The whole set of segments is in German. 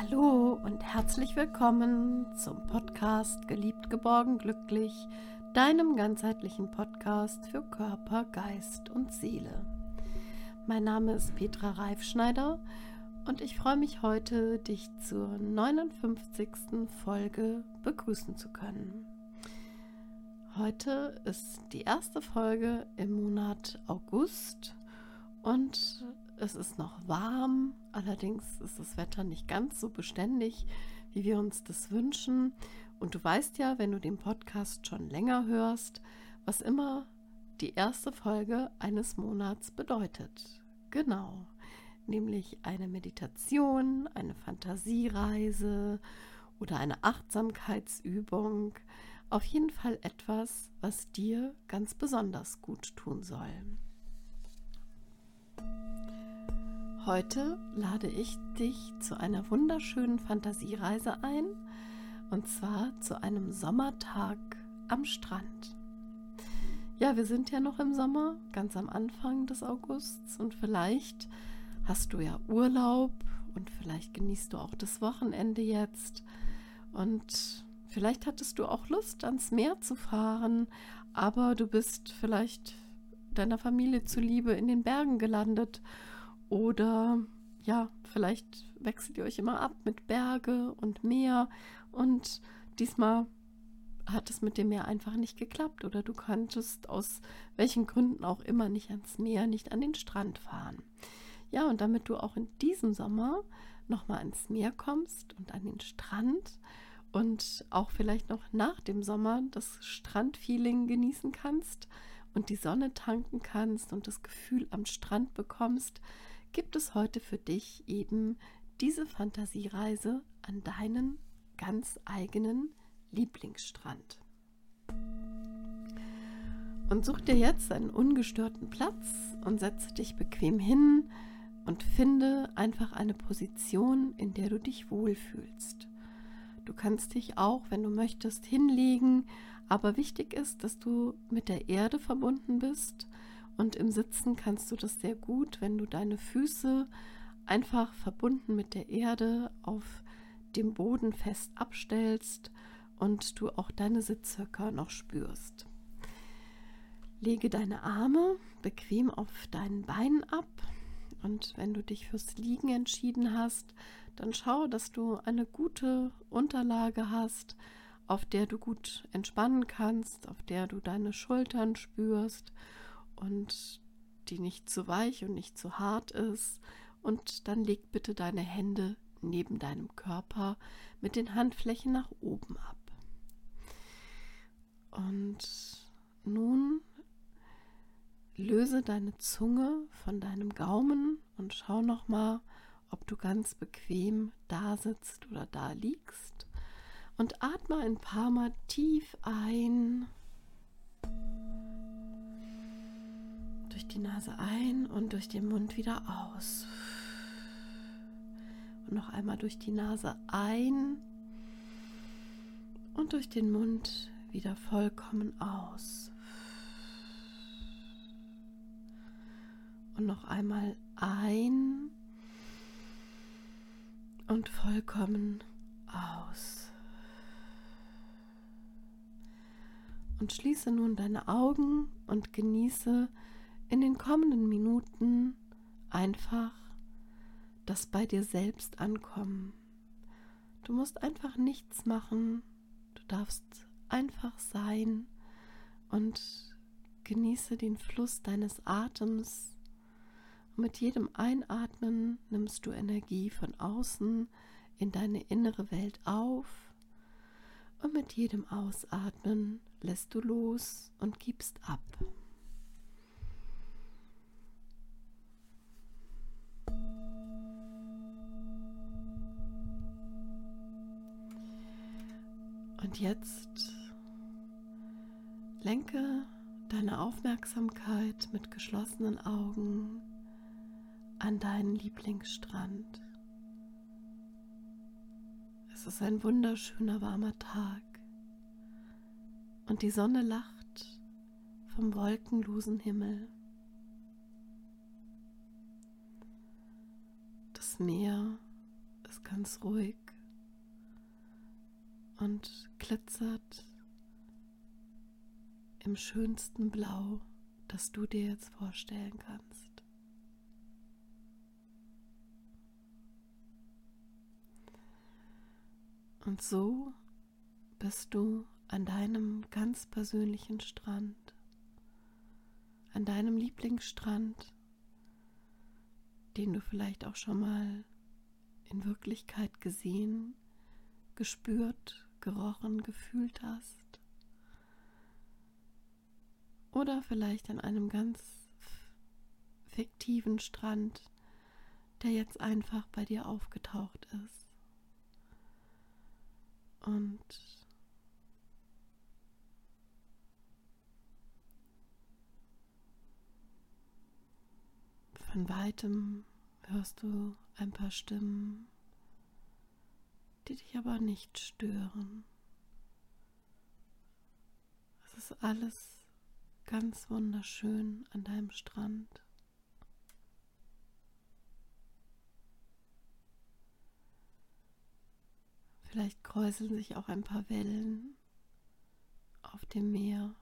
Hallo und herzlich willkommen zum Podcast Geliebt, geborgen, glücklich, deinem ganzheitlichen Podcast für Körper, Geist und Seele. Mein Name ist Petra Reifschneider und ich freue mich heute, dich zur 59. Folge begrüßen zu können. Heute ist die erste Folge im Monat August und es ist noch warm, allerdings ist das Wetter nicht ganz so beständig, wie wir uns das wünschen. Und du weißt ja, wenn du den Podcast schon länger hörst, was immer die erste Folge eines Monats bedeutet. Genau, nämlich eine Meditation, eine Fantasiereise oder eine Achtsamkeitsübung. Auf jeden Fall etwas, was dir ganz besonders gut tun soll. Heute lade ich dich zu einer wunderschönen Fantasiereise ein, und zwar zu einem Sommertag am Strand. Ja, wir sind ja noch im Sommer, ganz am Anfang des Augusts, und vielleicht hast du ja Urlaub und vielleicht genießt du auch das Wochenende jetzt und vielleicht hattest du auch Lust, ans Meer zu fahren, aber du bist vielleicht deiner Familie zuliebe in den Bergen gelandet oder ja, vielleicht wechselt ihr euch immer ab mit Berge und Meer und diesmal hat es mit dem Meer einfach nicht geklappt oder du konntest aus welchen Gründen auch immer nicht ans Meer, nicht an den Strand fahren. Ja, und damit du auch in diesem Sommer nochmal ans Meer kommst und an den Strand und auch vielleicht noch nach dem Sommer das Strandfeeling genießen kannst und die Sonne tanken kannst und das Gefühl am Strand bekommst, gibt es heute für dich eben diese Fantasiereise an deinen ganz eigenen Lieblingsstrand. Und such dir jetzt einen ungestörten Platz und setze dich bequem hin und finde einfach eine Position, in der du dich wohlfühlst. Du kannst dich auch, wenn du möchtest, hinlegen, aber wichtig ist, dass du mit der Erde verbunden bist und im Sitzen kannst du das sehr gut, wenn du deine Füße einfach verbunden mit der Erde auf dem Boden fest abstellst und du auch deine Sitzhöcker noch spürst. Lege deine Arme bequem auf deinen Beinen ab und wenn du dich fürs Liegen entschieden hast, dann schau, dass du eine gute Unterlage hast, auf der du gut entspannen kannst, auf der du deine Schultern spürst und die nicht zu weich und nicht zu hart ist. Und dann leg bitte deine Hände neben deinem Körper mit den Handflächen nach oben ab. Und nun löse deine Zunge von deinem Gaumen und schau noch mal, ob du ganz bequem da sitzt oder da liegst. Und atme ein paar Mal tief ein die Nase ein und durch den Mund wieder aus. Und noch einmal durch die Nase ein und durch den Mund wieder vollkommen aus. Und noch einmal ein und vollkommen aus. Und schließe nun deine Augen und genieße in den kommenden Minuten einfach das bei dir selbst ankommen. Du musst einfach nichts machen, du darfst einfach sein und genieße den Fluss deines Atems. Mit jedem Einatmen nimmst du Energie von außen in deine innere Welt auf und mit jedem Ausatmen lässt du los und gibst ab. Und jetzt lenke deine Aufmerksamkeit mit geschlossenen Augen an deinen Lieblingsstrand. Es ist ein wunderschöner warmer Tag und die Sonne lacht vom wolkenlosen Himmel. Das Meer ist ganz ruhig und glitzert im schönsten Blau, das du dir jetzt vorstellen kannst. Und so bist du an deinem ganz persönlichen Strand, an deinem Lieblingsstrand, den du vielleicht auch schon mal in Wirklichkeit gesehen, gespürt, gerochen, gefühlt hast. Oder vielleicht an einem ganz fiktiven Strand, der jetzt einfach bei dir aufgetaucht ist. Und von weitem hörst du ein paar Stimmen, die dich aber nicht stören. Es ist alles ganz wunderschön an deinem Strand. Vielleicht kräuseln sich auch ein paar Wellen auf dem Meer.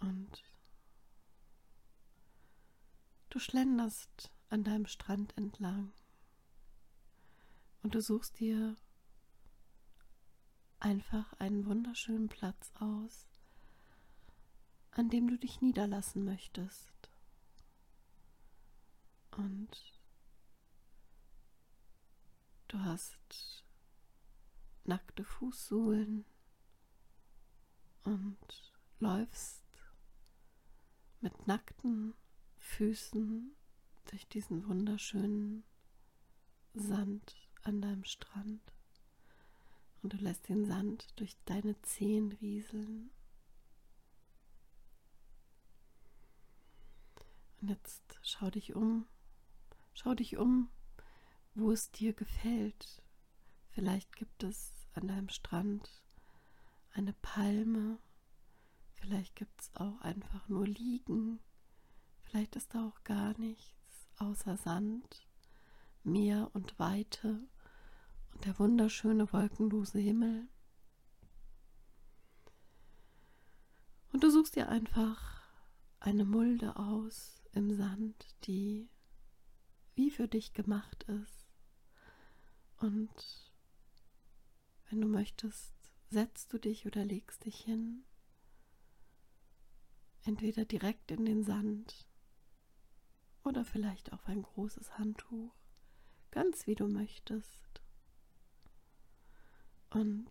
Und du schlenderst an deinem Strand entlang. Und du suchst dir einfach einen wunderschönen Platz aus, an dem du dich niederlassen möchtest. Und du hast nackte Fußsohlen und läufst mit nackten Füßen durch diesen wunderschönen Sand an deinem Strand und du lässt den Sand durch deine Zehen rieseln. Und jetzt schau dich um, schau dich um, wo es dir gefällt. Vielleicht gibt es an deinem Strand eine Palme, vielleicht gibt es auch einfach nur Liegen, vielleicht ist da auch gar nichts außer Sand, Meer und Weite und der wunderschöne wolkenlose Himmel. Und du suchst dir einfach eine Mulde aus im Sand, die wie für dich gemacht ist. Und wenn du möchtest, setzt du dich oder legst dich hin. Entweder direkt in den Sand oder vielleicht auf ein großes Handtuch, ganz wie du möchtest. Und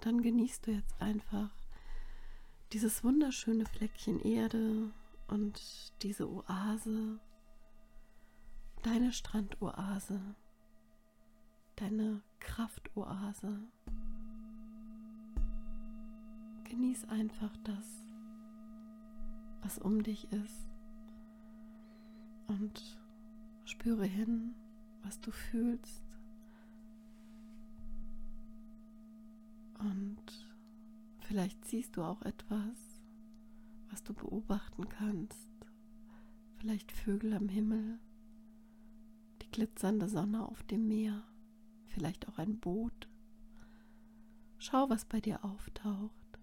dann genießt du jetzt einfach dieses wunderschöne Fleckchen Erde und diese Oase, deine Strandoase, deine Kraftoase. Genieß einfach das, was um dich ist und spüre hin, was du fühlst Und vielleicht siehst du auch etwas, was du beobachten kannst. Vielleicht Vögel am Himmel, die glitzernde Sonne auf dem Meer, vielleicht auch ein Boot. Schau, was bei dir auftaucht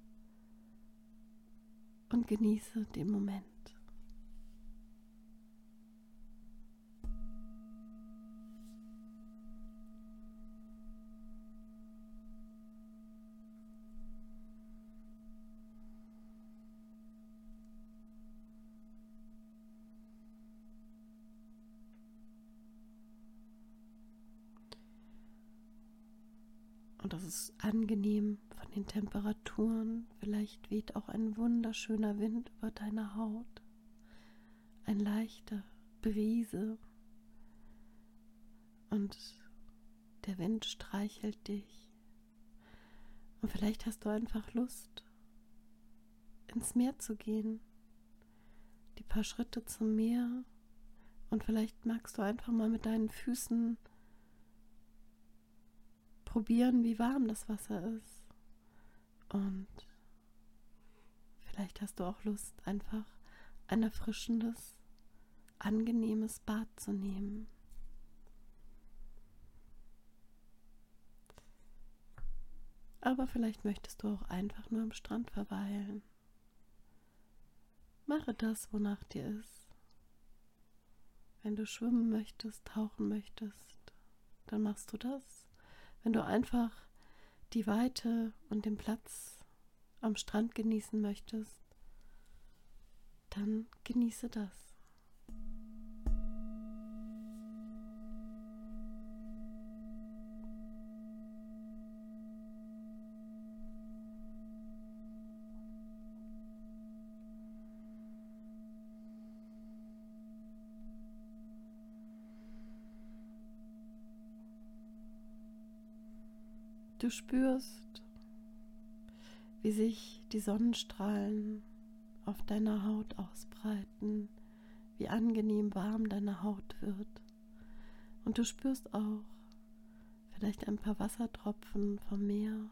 und genieße den Moment. Und das ist angenehm von den Temperaturen. Vielleicht weht auch ein wunderschöner Wind über deine Haut. Ein leichter Brise. Und der Wind streichelt dich. Und vielleicht hast du einfach Lust, ins Meer zu gehen. Die paar Schritte zum Meer. Und vielleicht magst du einfach mal mit deinen Füßen probieren, wie warm das Wasser ist. Und Vielleicht hast du auch Lust, einfach ein erfrischendes, angenehmes Bad zu nehmen. Aber vielleicht möchtest du auch einfach nur am Strand verweilen. Mache das, wonach dir ist. Wenn du schwimmen möchtest, tauchen möchtest, dann machst du das. Wenn du einfach die Weite und den Platz am Strand genießen möchtest, dann genieße das. Du spürst, wie sich die Sonnenstrahlen auf deiner Haut ausbreiten, wie angenehm warm deine Haut wird. Und du spürst auch vielleicht ein paar Wassertropfen vom Meer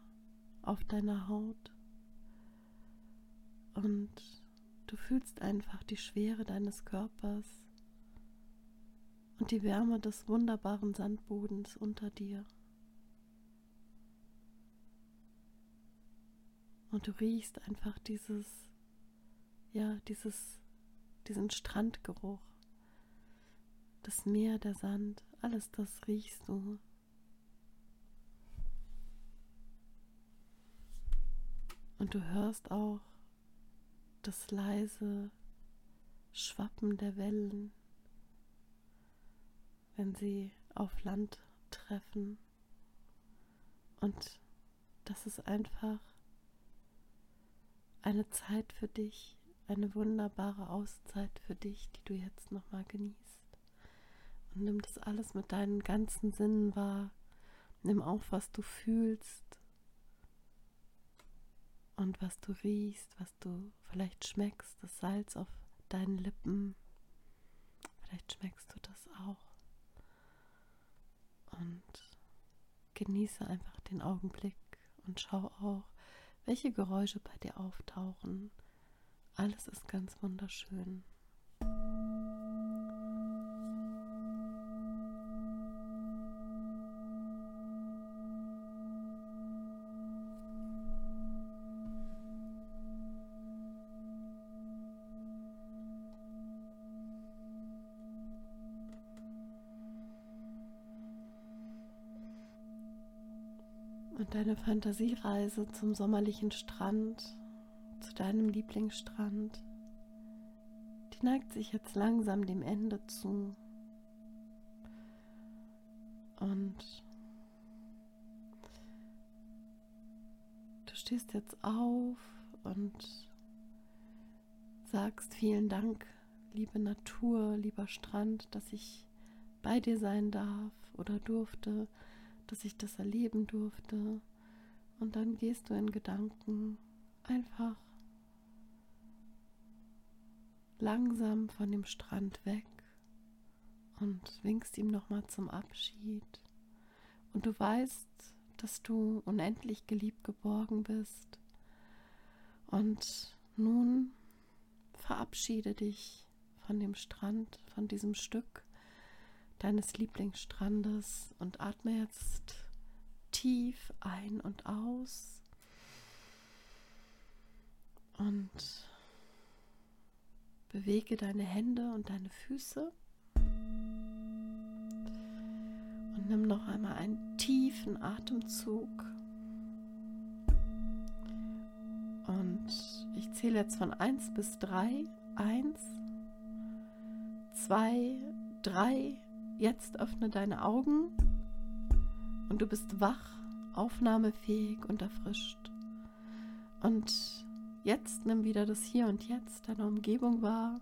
auf deiner Haut. Und du fühlst einfach die Schwere deines Körpers und die Wärme des wunderbaren Sandbodens unter dir. Und du riechst einfach dieses, ja, dieses, diesen Strandgeruch. Das Meer, der Sand, alles das riechst du. Und du hörst auch das leise Schwappen der Wellen, wenn sie auf Land treffen. Und das ist einfach eine Zeit für dich, eine wunderbare Auszeit für dich, die du jetzt nochmal genießt. Und nimm das alles mit deinen ganzen Sinnen wahr. Nimm auf, was du fühlst und was du riechst, was du vielleicht schmeckst, das Salz auf deinen Lippen. Vielleicht schmeckst du das auch. Und genieße einfach den Augenblick und schau auch, welche Geräusche bei dir auftauchen. Alles ist ganz wunderschön. Und deine Fantasiereise zum sommerlichen Strand, zu deinem Lieblingsstrand, die neigt sich jetzt langsam dem Ende zu. Und du stehst jetzt auf und sagst vielen Dank, liebe Natur, lieber Strand, dass ich bei dir sein darf oder durfte dass ich das erleben durfte. Und dann gehst du in Gedanken einfach langsam von dem Strand weg und winkst ihm nochmal zum Abschied. Und du weißt, dass du unendlich geliebt geborgen bist. Und nun verabschiede dich von dem Strand, von diesem Stück deines Lieblingsstrandes und atme jetzt tief ein und aus und bewege deine Hände und deine Füße und nimm noch einmal einen tiefen Atemzug. Und ich zähle jetzt von 1 bis 3. 1, 2, 3, Jetzt öffne deine Augen und du bist wach, aufnahmefähig und erfrischt. Und jetzt nimm wieder das Hier und Jetzt, deine Umgebung wahr.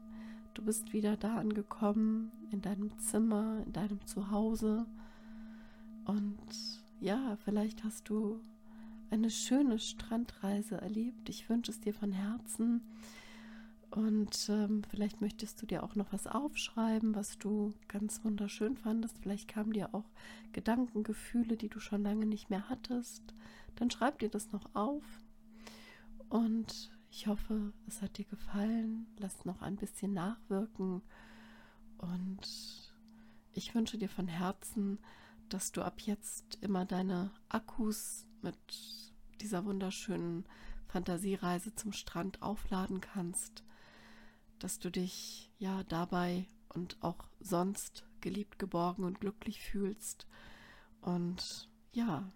Du bist wieder da angekommen, in deinem Zimmer, in deinem Zuhause. Und ja, vielleicht hast du eine schöne Strandreise erlebt. Ich wünsche es dir von Herzen. Und ähm, vielleicht möchtest du dir auch noch was aufschreiben, was du ganz wunderschön fandest. Vielleicht kamen dir auch Gedanken, Gefühle, die du schon lange nicht mehr hattest. Dann schreib dir das noch auf. Und ich hoffe, es hat dir gefallen. Lass noch ein bisschen nachwirken. Und ich wünsche dir von Herzen, dass du ab jetzt immer deine Akkus mit dieser wunderschönen Fantasiereise zum Strand aufladen kannst, dass du dich ja dabei und auch sonst geliebt, geborgen und glücklich fühlst. Und ja,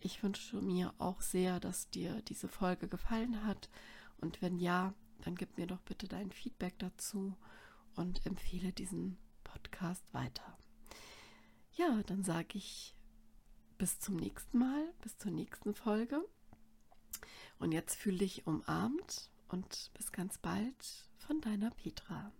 ich wünsche mir auch sehr, dass dir diese Folge gefallen hat. Und wenn ja, dann gib mir doch bitte dein Feedback dazu und empfehle diesen Podcast weiter. Ja, dann sage ich bis zum nächsten Mal, bis zur nächsten Folge. Und jetzt fühle dich umarmt und bis ganz bald von deiner Petra.